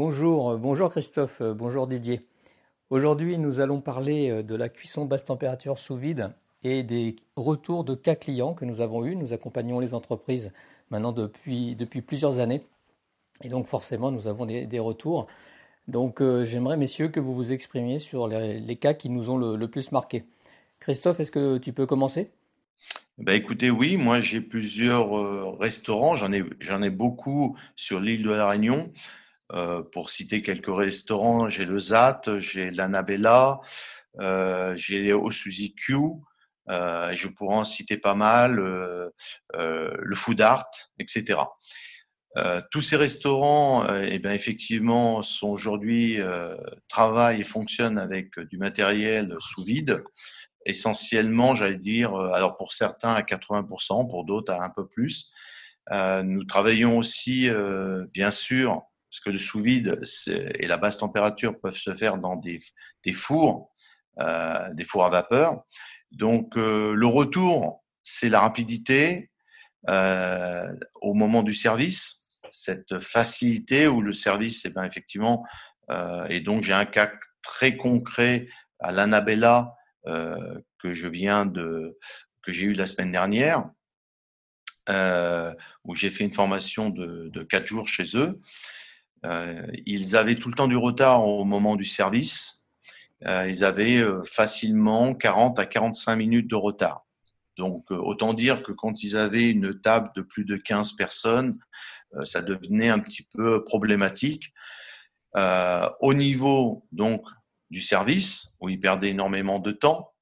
Bonjour, bonjour Christophe, bonjour Didier. Aujourd'hui, nous allons parler de la cuisson basse température sous vide et des retours de cas clients que nous avons eus. Nous accompagnons les entreprises maintenant depuis, plusieurs années. Et donc forcément, nous avons des, retours. Donc euh, j'aimerais, messieurs, que vous vous exprimiez sur les, cas qui nous ont le, plus marqué. Christophe, est-ce que tu peux commencer? Ben écoutez, oui, moi j'ai plusieurs euh, restaurants, j'en ai beaucoup sur l'île de la Réunion. Euh, pour citer quelques restaurants, j'ai le ZAT, j'ai l'Annabella, j'ai Osuzi Q, euh, je pourrais en citer pas mal, euh, euh, le Food Art, etc. tous ces restaurants, eh bien, effectivement, sont aujourd'hui travaillent et fonctionnent avec du matériel sous vide, essentiellement, j'allais dire, alors pour certains à 80%, pour d'autres à un peu plus. nous travaillons aussi, bien sûr, parce que le sous vide et la basse température peuvent se faire dans des, fours, des fours à vapeur. Donc euh, le retour, c'est la rapidité euh, au moment du service, cette facilité où le service, eh ben, effectivement, euh, et donc j'ai un cas très concret à l'Annabella que je viens de que j'ai eu la semaine dernière, où j'ai fait une formation de, de quatre jours chez eux. Ils avaient tout le temps du retard au moment du service euh, ils avaient euh, facilement 40 à 45 minutes de retard. Donc, euh, autant dire que quand ils avaient une table de plus de 15 personnes, ça devenait un petit peu problématique. Euh, au niveau donc du service, où ils perdaient énormément de temps,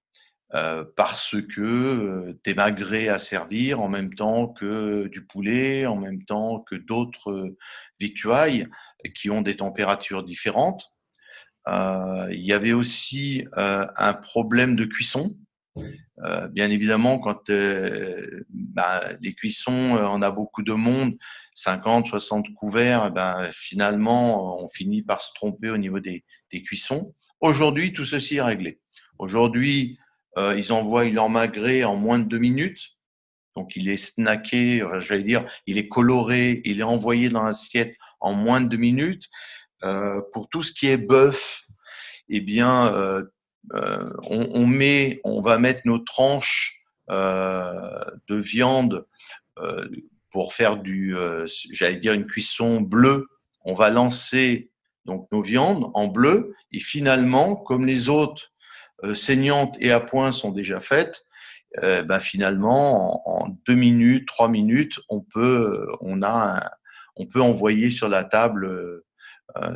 euh, parce que euh, des à servir en même temps que du poulet, en même temps que d'autres victuailles qui ont des températures différentes. Euh, il y avait aussi euh, un problème de cuisson. Euh, bien évidemment, quand bah, les cuissons, on a beaucoup de monde, 50, 60 couverts, ben, finalement, on finit par se tromper au niveau des, des cuissons. Aujourd'hui, tout ceci est réglé. Aujourd'hui, ils envoient leur magret en moins de deux minutes. Donc, il est snacké, j'allais dire, il est coloré, il est envoyé dans l'assiette en moins de deux minutes. Euh, pour tout ce qui est bœuf, eh bien, euh, euh, on, met, on va mettre nos tranches de viande pour faire du, j'allais dire une cuisson bleue. On va lancer donc nos viandes en bleu et finalement, comme les autres saignantes et à point sont déjà faites, ben finalement en, deux minutes, trois minutes, on peut, on a, on peut envoyer sur la table euh,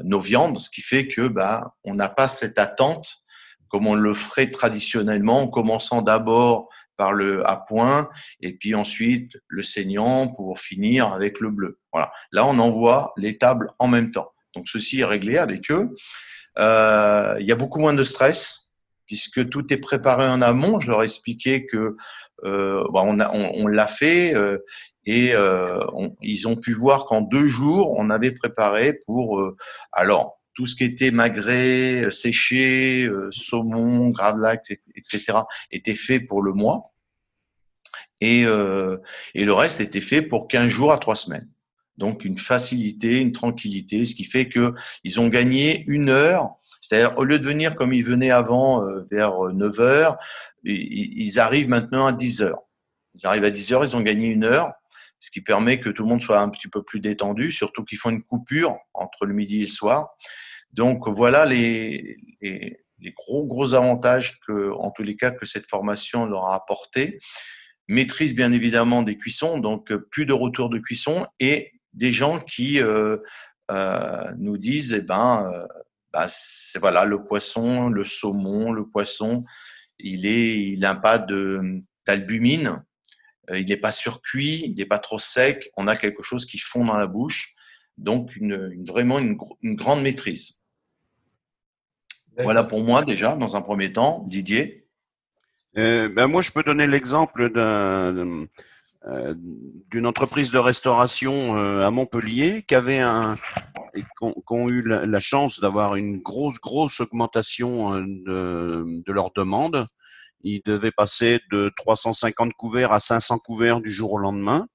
nos viandes, ce qui fait que bah, on n'a pas cette attente comme on le ferait traditionnellement, en commençant d'abord par le à point et puis ensuite le saignant pour finir avec le bleu. Voilà. Là, on envoie les tables en même temps. Donc ceci est réglé avec eux. Euh, il y a beaucoup moins de stress puisque tout est préparé en amont. Je leur ai expliqué que euh, bah, on, on, on l'a fait. Euh, et euh, ils ont pu voir qu'en deux jours, on avait préparé pour euh, alors tout ce qui était magret, euh, séché, saumon, gravlax, etc. était fait pour le mois. Et, et le reste était fait pour 15 jours à trois semaines. Donc une facilité, une tranquillité, ce qui fait que ils ont gagné une heure. C'est-à-dire au lieu de venir comme ils venaient avant vers 9 heures, ils arrivent maintenant à 10 heures. Ils arrivent à 10 heures, ils ont gagné une heure ce qui permet que tout le monde soit un petit peu plus détendu, surtout qu'ils font une coupure entre le midi et le soir. Donc voilà les, les, gros gros avantages que, en tous les cas, que cette formation leur a apporté. Maîtrise bien évidemment des cuissons, donc plus de retour de cuisson et des gens qui euh, euh, nous disent, eh ben, euh, bah, c'est voilà le poisson, le saumon, le poisson, il est, il n'a pas de d'albumine, euh, il n'est pas surcuit, il n'est pas trop sec, on a quelque chose qui fond dans la bouche, donc une, vraiment une, grande maîtrise. Voilà pour moi déjà, dans un premier temps. Didier? Euh, ben Moi, je peux donner l'exemple euh, d'une entreprise de restauration à Montpellier qui avait un qui ont, eu la, chance d'avoir une grosse grosse augmentation de, de leurs demandes il devait passer de 350 couverts à 500 couverts du jour au lendemain.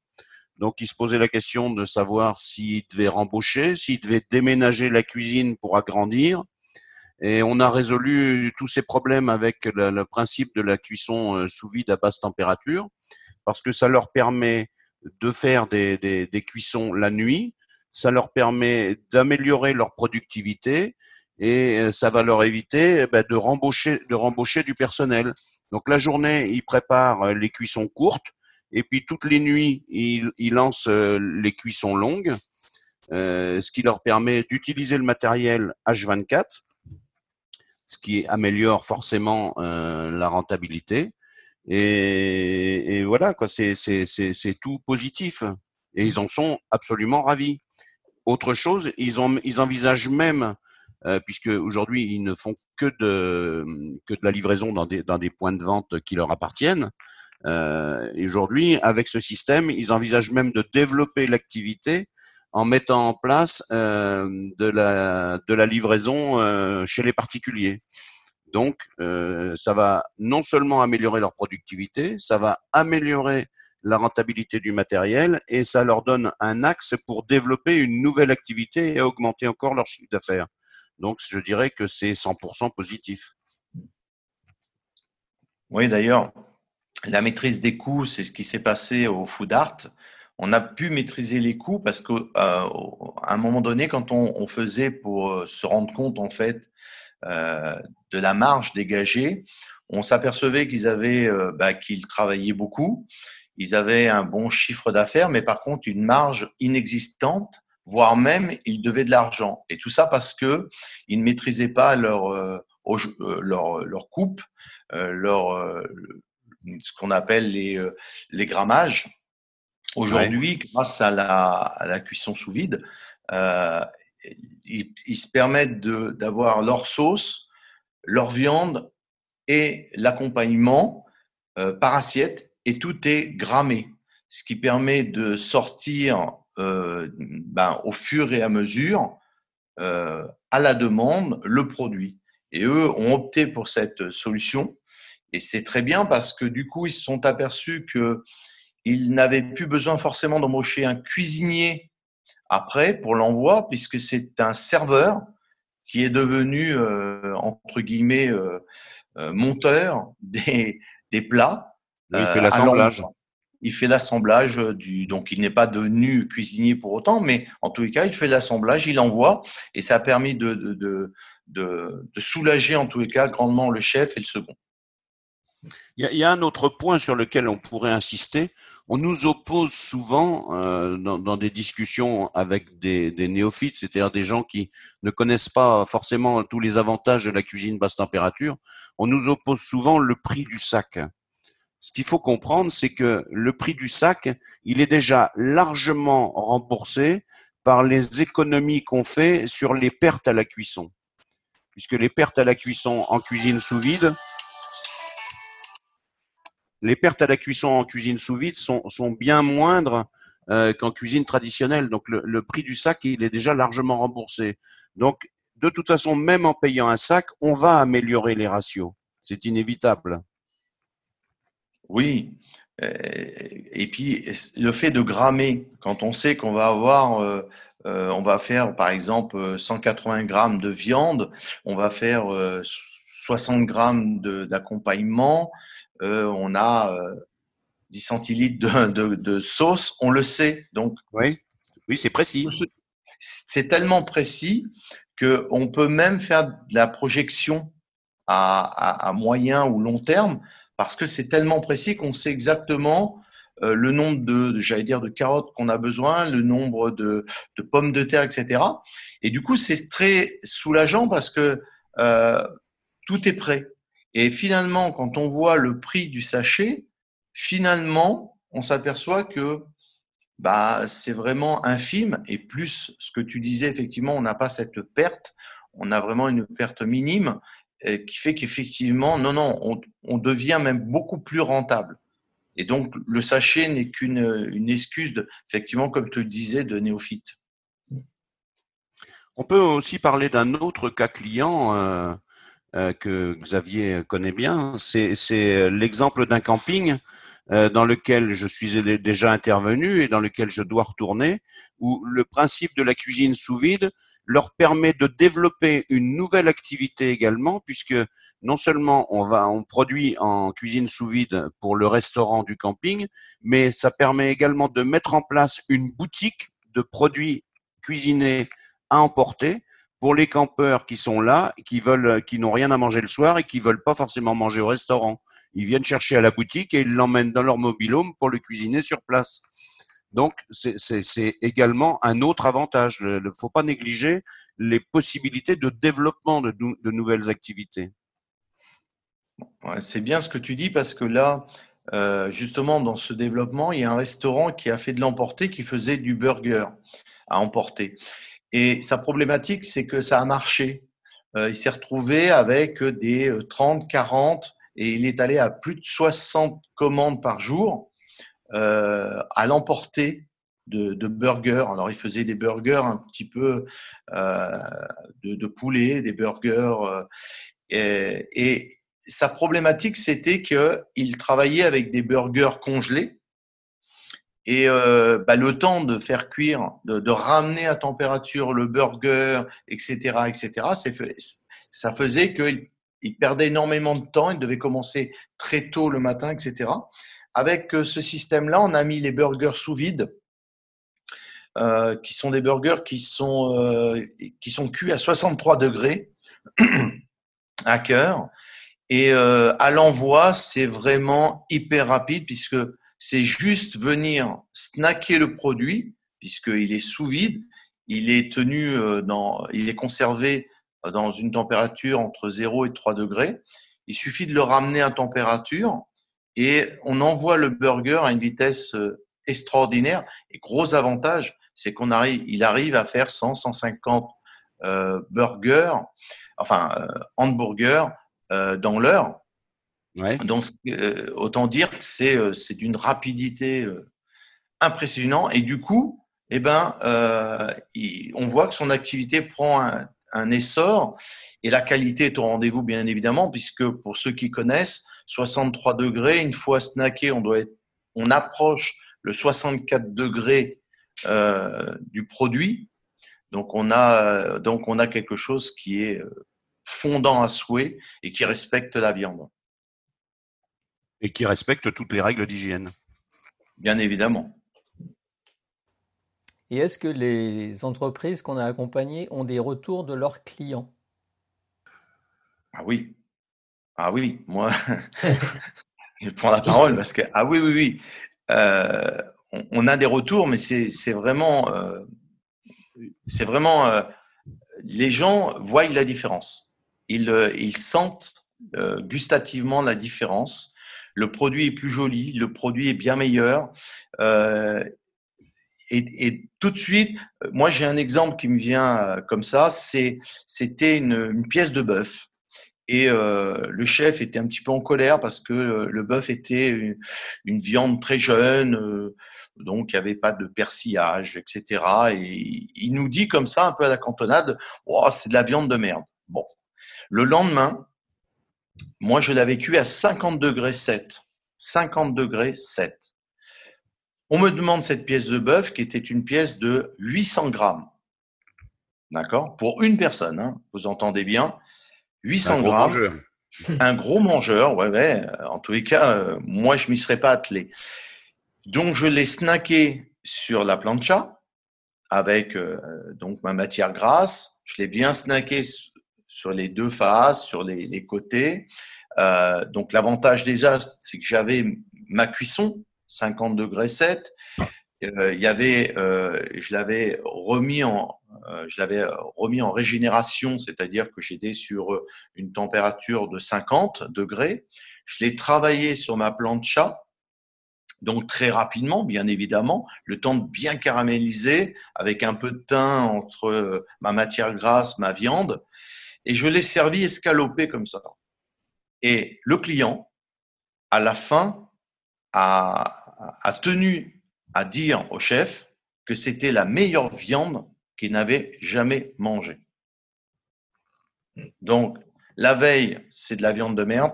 Donc, il se posait la question de savoir s'il devait rembaucher, s'il devait déménager la cuisine pour agrandir. Et on a résolu tous ces problèmes avec le, principe de la cuisson euh, sous vide à basse température, parce que ça leur permet de faire des, des, des cuissons la nuit, ça leur permet d'améliorer leur productivité et euh, ça va leur éviter eh ben, de rembaucher, de rembaucher du personnel. Donc la journée, ils préparent euh, les cuissons courtes et puis toutes les nuits, ils, ils lancent les cuissons longues, euh, ce qui leur permet d'utiliser le matériel H24 ce qui améliore forcément euh, la rentabilité. Et, et voilà, quoi, c'est, c'est, c'est, c'est tout positif. Et ils en sont absolument ravis. Autre chose, ils, ils envisagent même, euh, puisque aujourd'hui ils ne font que de, que de la livraison dans des, dans des points de vente qui leur appartiennent. Euh, et aujourd'hui, avec ce système, ils envisagent même de développer l'activité en mettant en place euh, de, la, de la livraison euh, chez les particuliers. Donc, euh, ça va non seulement améliorer leur productivité, ça va améliorer la rentabilité du matériel et ça leur donne un axe pour développer une nouvelle activité et augmenter encore leur chiffre d'affaires. Donc, je dirais que c'est 100% positif. Oui, d'ailleurs, la maîtrise des coûts, c'est ce qui s'est passé au Food Art on a pu maîtriser les coûts parce qu'à euh, un moment donné, quand on, faisait pour euh, se rendre compte en fait de la marge dégagée, on s'apercevait qu'ils avaient, bah, qu'ils travaillaient beaucoup, ils avaient un bon chiffre d'affaires, mais par contre une marge inexistante, voire même ils devaient de l'argent. Et tout ça parce que ils ne maîtrisaient pas leur leur, leur coupe, leur ce qu'on appelle les, les grammages. Aujourd'hui, grâce à la, cuisson sous vide, euh, ils, se permettent d'avoir leur sauce, leur viande et l'accompagnement euh, par assiette et tout est grammé, ce qui permet de sortir euh, ben, au fur et à mesure à la demande le produit. Et eux ont opté pour cette solution et c'est très bien parce que du coup ils se sont aperçus que il n'avait plus besoin forcément d'embaucher un cuisinier après pour l'envoi, puisque c'est un serveur qui est devenu, euh, entre guillemets, euh, euh, monteur des, des plats. il fait l'assemblage. Il fait l'assemblage du. Donc, il n'est pas devenu cuisinier pour autant, mais en tous les cas, il fait l'assemblage, il envoie, et ça a permis de, de, de, de, soulager en tous les cas grandement le chef et le second. Il y, a, un autre point sur lequel on pourrait insister. On nous oppose souvent euh, dans, des discussions avec des, néophytes, c'est-à-dire des gens qui ne connaissent pas forcément tous les avantages de la cuisine basse température. On nous oppose souvent le prix du sac. Ce qu'il faut comprendre, c'est que le prix du sac, il est déjà largement remboursé par les économies qu'on fait sur les pertes à la cuisson. Puisque les pertes à la cuisson en cuisine sous vide, les pertes à la cuisson en cuisine sous vide sont, bien moindres euh, qu'en cuisine traditionnelle. Donc le, prix du sac, il est déjà largement remboursé. Donc de toute façon, même en payant un sac, on va améliorer les ratios. C'est inévitable. Oui. Euh, et puis le fait de grammer, quand on sait qu'on va avoir euh, on va faire par exemple 180 grammes de viande, on va faire 60 grammes d'accompagnement, on a 10 euh, centilitres de, sauce, on le sait. Donc, oui, oui c'est précis. C'est tellement précis qu'on peut même faire de la projection à, moyen ou long terme parce que c'est tellement précis qu'on sait exactement euh, le nombre de, j'allais dire, de carottes qu'on a besoin, le nombre de, pommes de terre, etc. Et du coup, c'est très soulageant parce que tout est prêt. Et finalement, quand on voit le prix du sachet, finalement, on s'aperçoit que bah, c'est vraiment infime. Et plus ce que tu disais, effectivement, on n'a pas cette perte, on a vraiment une perte minime qui fait qu'effectivement, non, non, on, devient même beaucoup plus rentable. Et donc, le sachet n'est qu'une une excuse, effectivement, comme tu le disais, de néophyte. On peut aussi parler d'un autre cas client. Euh, que Xavier connaît bien. C'est l'exemple d'un camping euh, dans lequel je suis déjà intervenu et dans lequel je dois retourner, où le principe de la cuisine sous vide leur permet de développer une nouvelle activité également, puisque non seulement on va, on produit en cuisine sous vide pour le restaurant du camping, mais ça permet également de mettre en place une boutique de produits cuisinés à emporter pour les campeurs qui sont là, qui veulent, qui n'ont rien à manger le soir et qui veulent pas forcément manger au restaurant. Ils viennent chercher à la boutique et ils l'emmènent dans leur mobilhome pour le cuisiner sur place. Donc, c'est également un autre avantage. Il ne faut pas négliger les possibilités de développement de, de nouvelles activités. c'est bien ce que tu dis parce que là, euh, justement, dans ce développement, il y a un restaurant qui a fait de l'emporter, qui faisait du burger à emporter. Et sa problématique, c'est que ça a marché. Euh, il s'est retrouvé avec des 30, euh, 40 et il est allé à plus de 60 commandes par jour euh, à l'emporter de, burgers. Alors, il faisait des burgers un petit peu de, poulet, des burgers. Et, et, sa problématique, c'était qu'il travaillait avec des burgers congelés. Et euh, bah, le temps de faire cuire, de, de, ramener à température le burger, etc., etc., ça faisait qu'il il perdait énormément de temps, il devait commencer très tôt le matin, etc. Avec euh, ce système-là, on a mis les burgers sous vide, euh, qui sont des burgers qui sont, euh, qui sont cuits à 63 degrés à cœur. Et euh, à l'envoi, c'est vraiment hyper rapide puisque c'est juste venir snacker le produit, puisqu'il est sous vide, il est tenu euh, dans, il est conservé dans une température entre 0 et 3 degrés. Il suffit de le ramener à température et on envoie le burger à une vitesse euh, extraordinaire. Et gros avantage, c'est qu'on arrive, il arrive à faire 100, 150 euh, burgers, enfin euh, hamburgers euh, dans l'heure. Donc euh, autant dire que c'est euh, d'une rapidité impressionnante. Et du coup, eh ben, il, on voit que son activité prend un, essor et la qualité est au rendez-vous, bien évidemment, puisque pour ceux qui connaissent, 63 degrés, une fois snacké, on doit on approche le 64 degrés euh, du produit. Donc on a donc on a quelque chose qui est euh, fondant à souhait et qui respecte la viande. Et qui respecte toutes les règles d'hygiène. Bien évidemment. Et est-ce que les entreprises qu'on a accompagnées ont des retours de leurs clients? Ah oui. Ah oui, moi, je prends la parole parce que, ah oui, oui, oui. Euh, on, on, a des retours, mais c'est vraiment, euh, c'est vraiment, euh, les gens voient la différence. Ils, euh, ils sentent euh, gustativement la différence. Le produit est plus joli, le produit est bien meilleur. Euh, et, tout de suite, moi j'ai un exemple qui me vient euh, comme ça, c'était une, pièce de bœuf. Et euh, le chef était un petit peu en colère parce que le bœuf était une, viande très jeune, donc il n'y avait pas de persillage, etc. Et il nous dit comme ça, un peu à la cantonade, oh, c'est de la viande de merde. Bon. Le lendemain, moi je l'avais cuit à 50 degrés 7. 50 degrés 7. On me demande cette pièce de bœuf qui était une pièce de 800 grammes. D'accord? Pour une personne, hein, vous entendez bien. 800 un grammes. Mangeur. Un gros mangeur, ouais, ouais. En tous les cas, euh, moi, je m'y serais pas attelé. Donc, je l'ai snacké sur la plancha avec euh, donc ma matière grasse. Je l'ai bien snacké sur les deux faces, sur les, côtés. Euh, donc, l'avantage déjà, c'est que j'avais ma cuisson 50 degrés 7. Euh, il y avait, euh, je l'avais remis en, je l'avais remis en régénération, c'est-à-dire que j'étais sur une température de 50 degrés. Je l'ai travaillé sur ma plancha, donc très rapidement, bien évidemment, le temps de bien caraméliser avec un peu de thym entre ma matière grasse, ma viande, et je l'ai servi escalopé comme ça. Et le client, à la fin, a, tenu à dire au chef que c'était la meilleure viande qu'il n'avait jamais mangée. Donc, la veille, c'est de la viande de merde.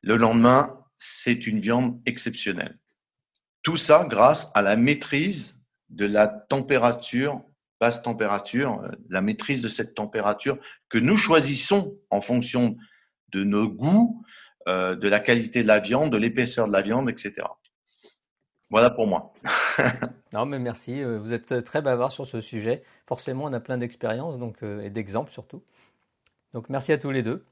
Le lendemain, c'est une viande exceptionnelle. Tout ça grâce à la maîtrise de la température, basse température, la maîtrise de cette température que nous choisissons en fonction de nos goûts, de la qualité de la viande, de l'épaisseur de la viande, etc. Voilà pour moi. non, mais merci. Vous êtes très bavard sur ce sujet. Forcément, on a plein d'expériences et d'exemples surtout. Donc merci à tous les deux.